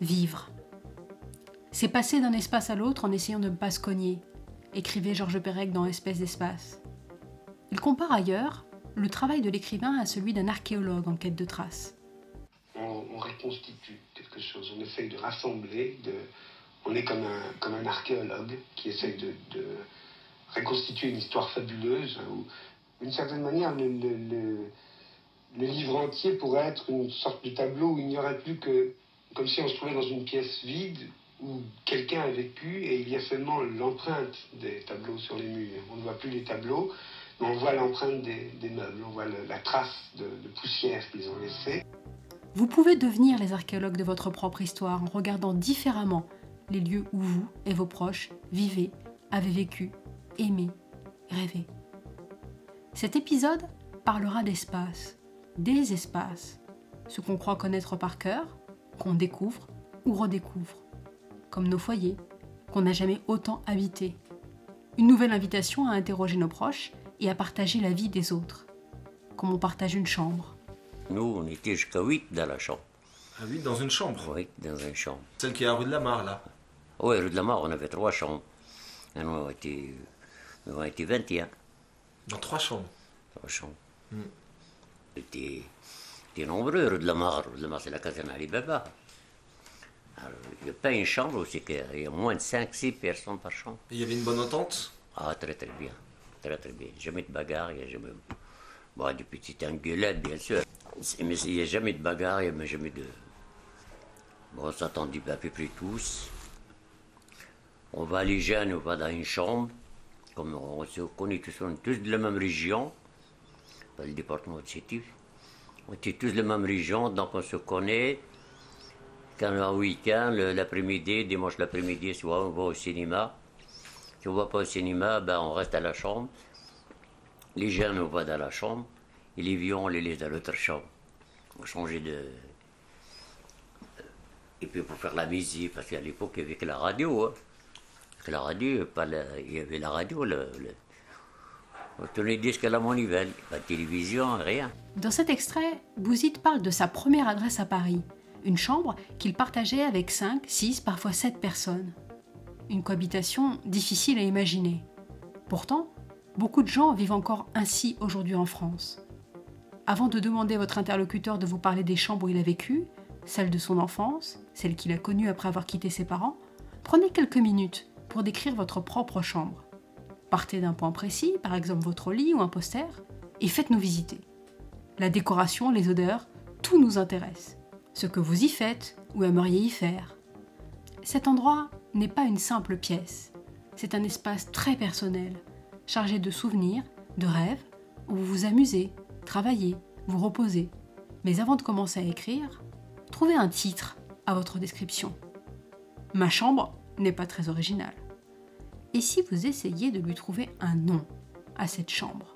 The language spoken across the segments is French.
vivre. C'est passer d'un espace à l'autre en essayant de ne pas se cogner, écrivait Georges Perec dans Espèce d'espace. Il compare ailleurs le travail de l'écrivain à celui d'un archéologue en quête de traces. On, reconstitue quelque chose, on essaye de rassembler, de, on est comme un, comme un archéologue qui essaye de, reconstituer une histoire fabuleuse, d'une certaine manière, le, le, livre entier pourrait être une sorte de tableau où il n'y aurait plus que, comme si on se trouvait dans une pièce vide, où quelqu'un a vécu et il y a seulement l'empreinte des tableaux sur les murs. On ne voit plus les tableaux, mais on voit l'empreinte des, meubles, on voit la trace de, de poussière qu'ils ont laissée. Vous pouvez devenir les archéologues de votre propre histoire en regardant différemment les lieux où vous et vos proches vivez, avez vécu, aimé, rêvé. Cet épisode parlera d'espace, des espaces, ce qu'on croit connaître par cœur, qu'on découvre ou redécouvre comme nos foyers, qu'on n'a jamais autant habité. Une nouvelle invitation à interroger nos proches et à partager la vie des autres, comme on partage une chambre. Nous, on était jusqu'à 8 dans la chambre. À 8 dans une chambre? Oui, dans une chambre. Celle qui est à rue de la Mare, là Oui, rue de la Mare, on avait trois chambres. Et nous, on était, nous, on était 21. Dans trois chambres Trois chambres. Hmm. On nombreux, rue de la Mare. Rue de la Mare, c'est la caserne Alibaba. Il n'y a pas une chambre où qu'il y a moins de 5-6 personnes par chambre. il y avait une bonne entente? Ah, très très bien. Très très bien. Jamais de bagarre, il n'y a jamais. Bon, des petites engueulades, bien sûr. Mais il n'y a jamais de bagarre, il n'y a jamais de. Bon, on s'attendait à peu près tous. On va aller jeunes, on va dans une chambre. Comme on se connaît tous, on est tous de la même région, le département de Sétif. On est tous de la même région, donc on se connaît. Quand un week-end, l'après-midi, dimanche l'après-midi, on va au cinéma. Si on ne va pas au cinéma, ben on reste à la chambre. Les jeunes, on va dans la chambre. Et les vieux, on les laisse dans l'autre chambre. On changer de. Et puis pour faire la musique, parce qu'à l'époque, il n'y avait que la radio. Hein. La radio, pas il y avait la radio, le... Dans cet extrait, Bouzid parle de sa première adresse à Paris une chambre qu'il partageait avec 5, 6, parfois 7 personnes. Une cohabitation difficile à imaginer. Pourtant, beaucoup de gens vivent encore ainsi aujourd'hui en France. Avant de demander à votre interlocuteur de vous parler des chambres où il a vécu, celle de son enfance, celle qu'il a connue après avoir quitté ses parents, prenez quelques minutes pour décrire votre propre chambre. Partez d'un point précis, par exemple votre lit ou un poster, et faites-nous visiter. La décoration, les odeurs, tout nous intéresse ce que vous y faites ou aimeriez y faire. Cet endroit n'est pas une simple pièce, c'est un espace très personnel, chargé de souvenirs, de rêves, où vous vous amusez, travaillez, vous reposez. Mais avant de commencer à écrire, trouvez un titre à votre description. Ma chambre n'est pas très originale. Et si vous essayez de lui trouver un nom à cette chambre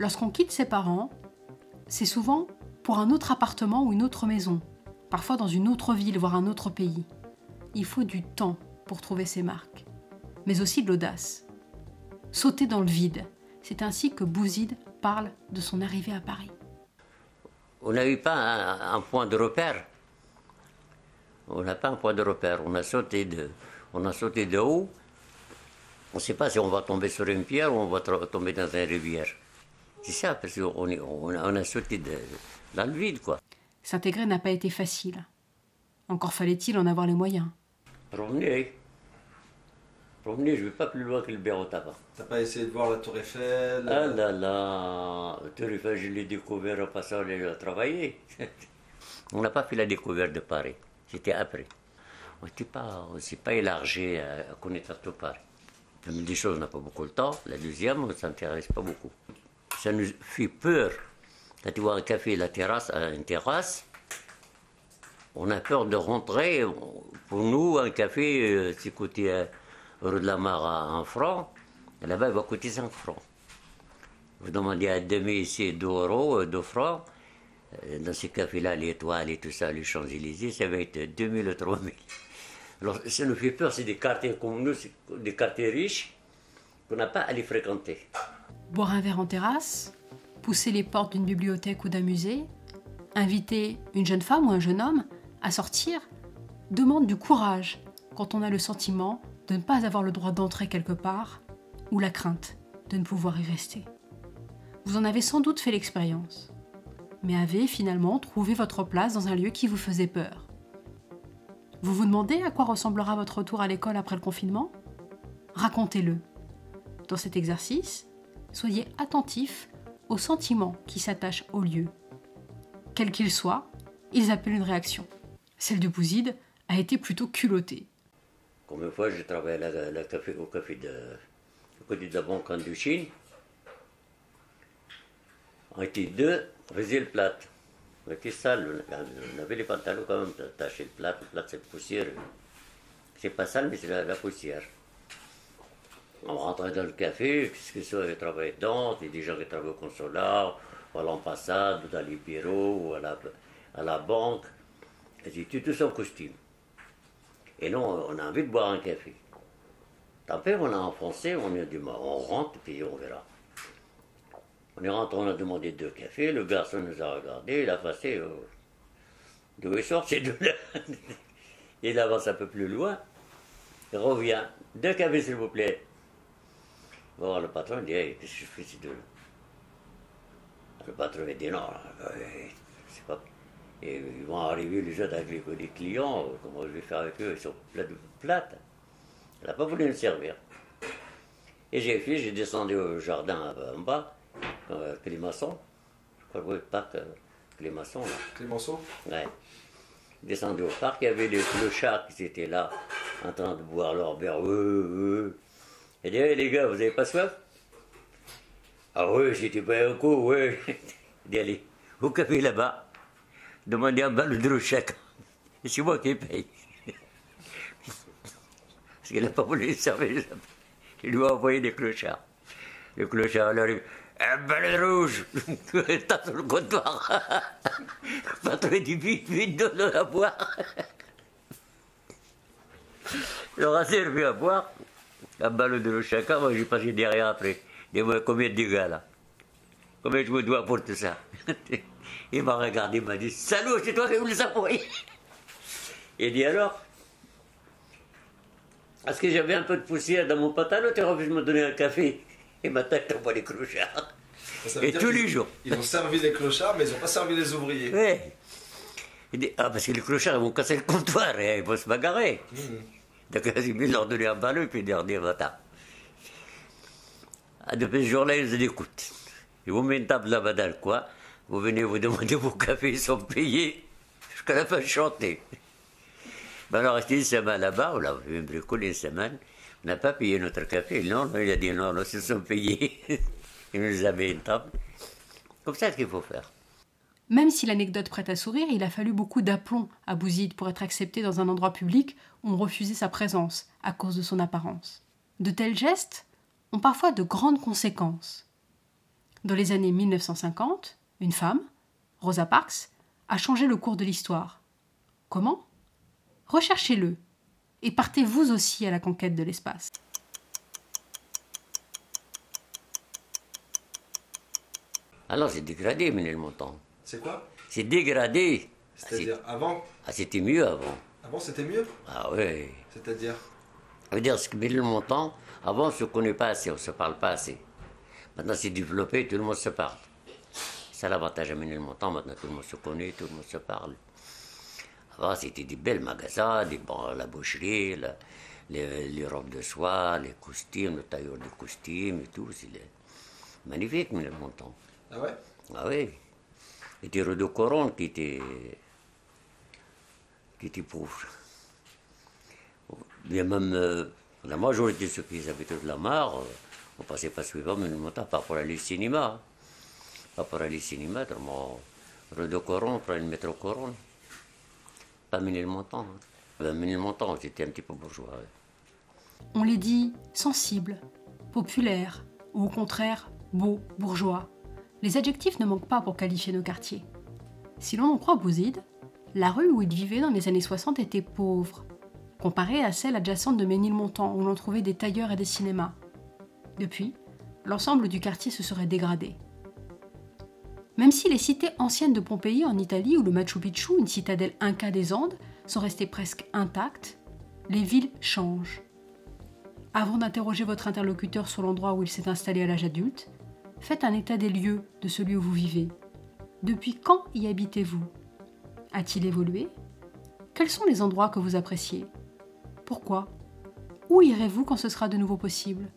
Lorsqu'on quitte ses parents, c'est souvent pour un autre appartement ou une autre maison, parfois dans une autre ville, voire un autre pays. Il faut du temps pour trouver ses marques, mais aussi de l'audace. Sauter dans le vide, c'est ainsi que Bouzid parle de son arrivée à Paris. On n'a eu pas un, point de repère. On n'a pas un point de repère. On a sauté de, on a sauté de haut. On ne sait pas si on va tomber sur une pierre ou on va tomber dans une rivière. C'est ça, parce qu'on on, a sauté dans le vide, quoi. S'intégrer n'a pas été facile. Encore fallait-il en avoir les moyens. Promener. Promener, je ne vais pas plus loin que le Béron Tabac. T'as pas essayé de voir la Tour Eiffel Ah là là, la Tour Eiffel, je l'ai découvert en passant à travailler. on n'a pas fait la découverte de Paris, c'était après. On ne s'est pas élargi à connaître tout Paris. Des choses, on n'a pas beaucoup de temps. La deuxième, on ne s'intéresse pas beaucoup ça nous fait peur. Quand tu vois un café, la terrasse, une terrasse, on a peur de rentrer. Pour nous, un café, euh, c'est coûté euh, rue de la Mare à 1 franc. Là-bas, il va coûter 5 francs. Vous demandez à demi ici 2 euros, 2 euh, francs. Dans ces cafés-là, les étoiles et tout ça, les Champs-Élysées, ça va être 2000 ou 3000. Alors, ça nous fait peur, c'est des quartiers comme nous, des quartiers riches qu'on n'a pas à les fréquenter. Boire un verre en terrasse, pousser les portes d'une bibliothèque ou d'un musée, inviter une jeune femme ou un jeune homme à sortir, demande du courage quand on a le sentiment de ne pas avoir le droit d'entrer quelque part ou la crainte de ne pouvoir y rester. Vous en avez sans doute fait l'expérience, mais avez finalement trouvé votre place dans un lieu qui vous faisait peur. Vous vous demandez à quoi ressemblera votre retour à l'école après le confinement? Racontez-le. Dans cet exercice, soyez attentif aux sentiments qui s'attachent au lieu. Quels qu'ils soient, ils appellent une réaction. Celle de Bouzide a été plutôt culottée. Comme une fois, je travaillais la, café, au café de, côté de la banque en Chine. On était deux, on faisait le plat. On était sale, on avait les pantalons quand même attachés le plat, le plat c'est poussière. C'est pas sale, mais c'est la, poussière. On rentrait dans le café, puisque ça, il travaillait dedans, il y a des gens qui travaillaient au consulat, ou à l'ambassade, ou dans les bureaux, ou à la, à la banque. Ils étaient tous en costume. Et non, on a envie de boire un café. Tant pis, on a enfoncé, on a dit, on rentre, puis on verra. On est rentré, on a demandé deux cafés, le garçon nous a regardé, il a passé. Euh, D'où il ces deux-là Il avance un peu plus loin, il revient. Deux cafés, s'il vous plaît. Bon, le patron dit, hey, qu'est-ce que je ces deux-là? Le patron a dit, non, euh, et ils vont arriver les autres avec les, clients, comment je vais faire avec eux Ils sont pleins de plate. Elle n'a pas voulu me servir. Et j'ai fait, j'ai descendu au jardin en bas, euh, Clémasson. Je crois que le parc euh, Clémasson. Là. Clémenceau? Ouais. Descendu au parc, il y avait les clochards qui étaient là, en train de boire leur verre. Euh, Et dit, les gars, vous avez pas soif? Ah oui, j'étais pas un coup, oui. Il dit, allez, au café là-bas demandez un balle de chèque. C'est moi qui paye. Parce qu'il n'a pas voulu le servir. Il lui a envoyé des clochards. Le clochard, il arrive. Un balle rouge T'as sur le comptoir patron dit vite, vite, donne à boire Il leur a servi à boire. Un balle de chacun, moi j'ai passé derrière après. Dis-moi combien de dégâts là? Combien je me dois pour tout ça Il m'a regardé, il m'a dit Salaud, c'est toi qui voulais ça pour Il dit alors Est-ce que j'avais un peu de poussière dans mon pantalon Tu as envie de me donner un café Et maintenant, je t'envoie les clochards. Et tous les jours. Ils ont servi les clochards, mais ils n'ont pas servi les ouvriers. Oui. Il dit Ah, parce que les clochards, ils vont casser le comptoir et ils vont se bagarrer. Mmh. Donc, il a leur donner un ballon et puis il leur dit Va-t'en. Ah, depuis ce jour-là, ils écoutent. Vous mettent une table là-bas dans le coin. Vous venez vous demander vos cafés, ils sont payés jusqu'à la fin de chanter. Ben alors, resté une semaine là-bas, on a même bricolé une semaine, on n'a pas payé notre café. Non, non, il a dit non, non, ils sont payés. il nous avait une table. Comme ça qu'il faut faire. Même si l'anecdote prête à sourire, il a fallu beaucoup d'aplomb à Bouzid pour être accepté dans un endroit public où on refusait sa présence à cause de son apparence. De tels gestes ont parfois de grandes conséquences. Dans les années 1950, une femme, Rosa Parks, a changé le cours de l'histoire. Comment? Recherchez-le et partez vous aussi à la conquête de l'espace. Alors c'est dégradé, le Montant. C'est quoi? C'est dégradé. C'est-à-dire avant? Ah, c'était mieux avant. Avant, c'était mieux? Ah oui. C'est-à-dire? Ça veut dire que le Montant, avant, on ne se connaît pas assez, on ne se parle pas assez. Maintenant, c'est développé, tout le monde se parle. C'est l'avantage à mener le montant. Maintenant, tout le monde se connaît, tout le monde se parle. Avant, c'était des belles magasins, des, bon, la boucherie, les, robes de soie, les costumes, le tailleur de costumes et tout. C'est magnifique, le montant. Ah ouais? Ah oui. Et des rues de couronne qui étaient, qui étaient pauvres. Il y a même euh, la majorité de ceux qui habitaient de la mare, euh, on passait pas suivant, mais le montant, pas pour aller au cinéma pas aller au cinéma, rue de Coron, pour le métro Coron. Pas le montant. Hein. le montant, j'étais un petit peu bourgeois. On les dit sensibles, populaires, ou au contraire beaux, bourgeois. Les adjectifs ne manquent pas pour qualifier nos quartiers. Si l'on en croit Bouzid, la rue où il vivait dans les années 60 était pauvre, comparée à celle adjacente de Ménilmontant où l'on trouvait des tailleurs et des cinémas. Depuis, l'ensemble du quartier se serait dégradé. Même si les cités anciennes de Pompéi en Italie ou le Machu Picchu, une citadelle inca des Andes, sont restées presque intactes, les villes changent. Avant d'interroger votre interlocuteur sur l'endroit où il s'est installé à l'âge adulte, faites un état des lieux de celui où vous vivez. Depuis quand y habitez-vous? A-t-il évolué? Quels sont les endroits que vous appréciez? Pourquoi? Où irez-vous quand ce sera de nouveau possible?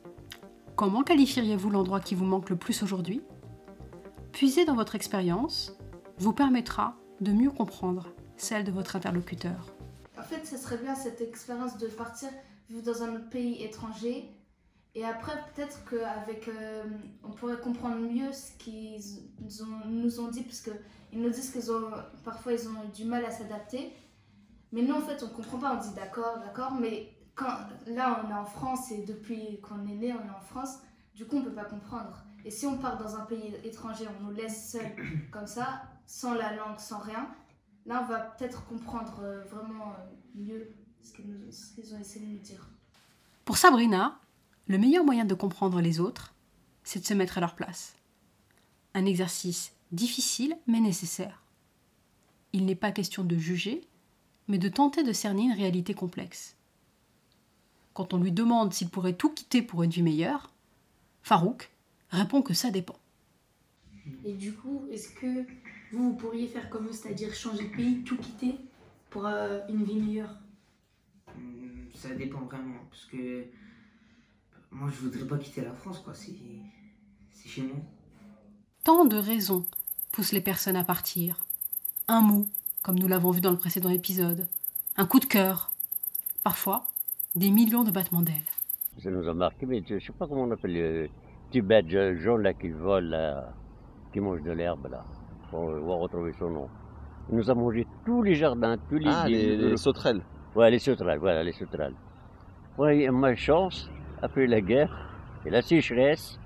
Comment qualifieriez-vous l'endroit qui vous manque le plus aujourd'hui? Puiser dans votre expérience vous permettra de mieux comprendre celle de votre interlocuteur. En fait, ça serait bien cette expérience de partir vivre dans un autre pays étranger. Et après, peut-être qu'avec. Euh, on pourrait comprendre mieux ce qu'ils nous ont dit, parce qu'ils nous disent qu'ils ont. Parfois, ils ont du mal à s'adapter. Mais nous, en fait, on comprend pas. On dit d'accord, d'accord. Mais quand, là, on est en France et depuis qu'on est né, on est en France. Du coup, on peut pas comprendre. Et si on part dans un pays étranger, on nous laisse seuls comme ça, sans la langue, sans rien, là, on va peut-être comprendre euh, vraiment euh, mieux ce qu'ils ont essayé de nous dire. Pour Sabrina, le meilleur moyen de comprendre les autres, c'est de se mettre à leur place. Un exercice difficile mais nécessaire. Il n'est pas question de juger, mais de tenter de cerner une réalité complexe. Quand on lui demande s'il pourrait tout quitter pour une vie meilleure, Farouk répond que ça dépend. Et du coup, est-ce que vous, vous pourriez faire comme eux, c'est-à-dire changer de pays, tout quitter pour euh, une vie meilleure? Hmm, Ça dépend vraiment, parce que moi je voudrais pas quitter la France, quoi. C'est, c'est chez moi. Tant de raisons poussent les personnes à partir. Un mot, comme nous l'avons vu dans le précédent épisode. Un coup de cœur. Parfois, des millions de battements d'ailes. Ça nous a marqué, mais je ne sais pas comment on appelle les petits bêtes jaunes là qui volent, qui mangent de l'herbe là. On va retrouver son nom. Il nous a mangé tous les jardins, tous les Ah, les, les sauterelles. Ouais, les sauterelles, voilà, les sauterelles. Ouais, malchance, après la guerre, et la sécheresse,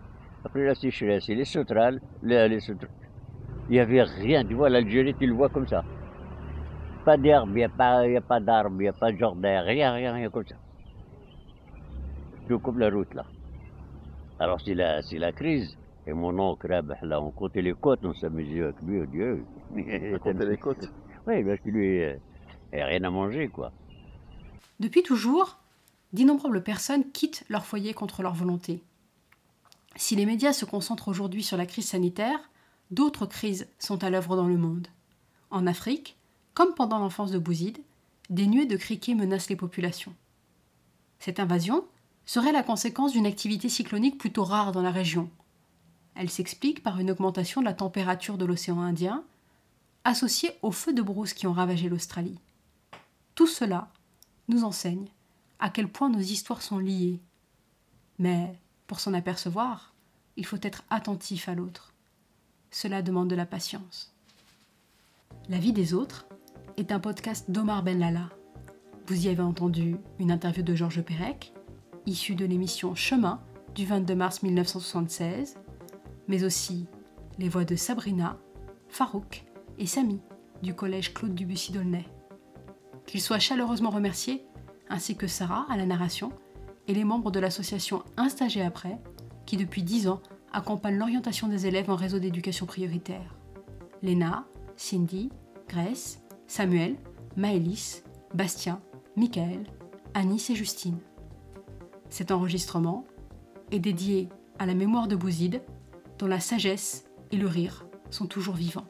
après la sécheresse, et les sauterelles, les, les sauterelles. Il n'y avait rien, tu vois, l'Algérie, tu le vois comme ça. Pas d'herbe, il n'y a pas, y a pas d'arbre, il n'y a pas de jardin, rien, rien, rien comme ça. Tout comme la route là. Alors c'est la, c'est la crise. Et mon oncle, là, on comptait les côtes, on s'amusait avec lui, oh Dieu. On comptait les côtes. Oui, parce que lui, euh, il rien à manger, quoi. Depuis toujours, d'innombrables personnes quittent leur foyer contre leur volonté. Si les médias se concentrent aujourd'hui sur la crise sanitaire, d'autres crises sont à l'œuvre dans le monde. En Afrique, comme pendant l'enfance de Bouzid, des nuées de criquets menacent les populations. Cette invasion serait la conséquence d'une activité cyclonique plutôt rare dans la région. Elle s'explique par une augmentation de la température de l'océan Indien, associée aux feux de brousse qui ont ravagé l'Australie. Tout cela nous enseigne à quel point nos histoires sont liées. Mais pour s'en apercevoir, il faut être attentif à l'autre. Cela demande de la patience. La vie des autres est un podcast d'Omar Bellala. Vous y avez entendu une interview de Georges Perec, issue de l'émission Chemin du 22 mars 1976, mais aussi les voix de Sabrina, Farouk et Samy du collège Claude Dubussy d'Aulnay. Qu'ils soient chaleureusement remerciés, ainsi que Sarah à la narration et les membres de l'association Un stagiaire après, qui depuis 10 ans accompagne l'orientation des élèves en réseau d'éducation prioritaire. Léna, Cindy, Grace, Samuel, Maëlys, Bastien, Michael, Anis et Justine. Cet enregistrement est dédié à la mémoire de Bouzid, dont la sagesse et le rire sont toujours vivants.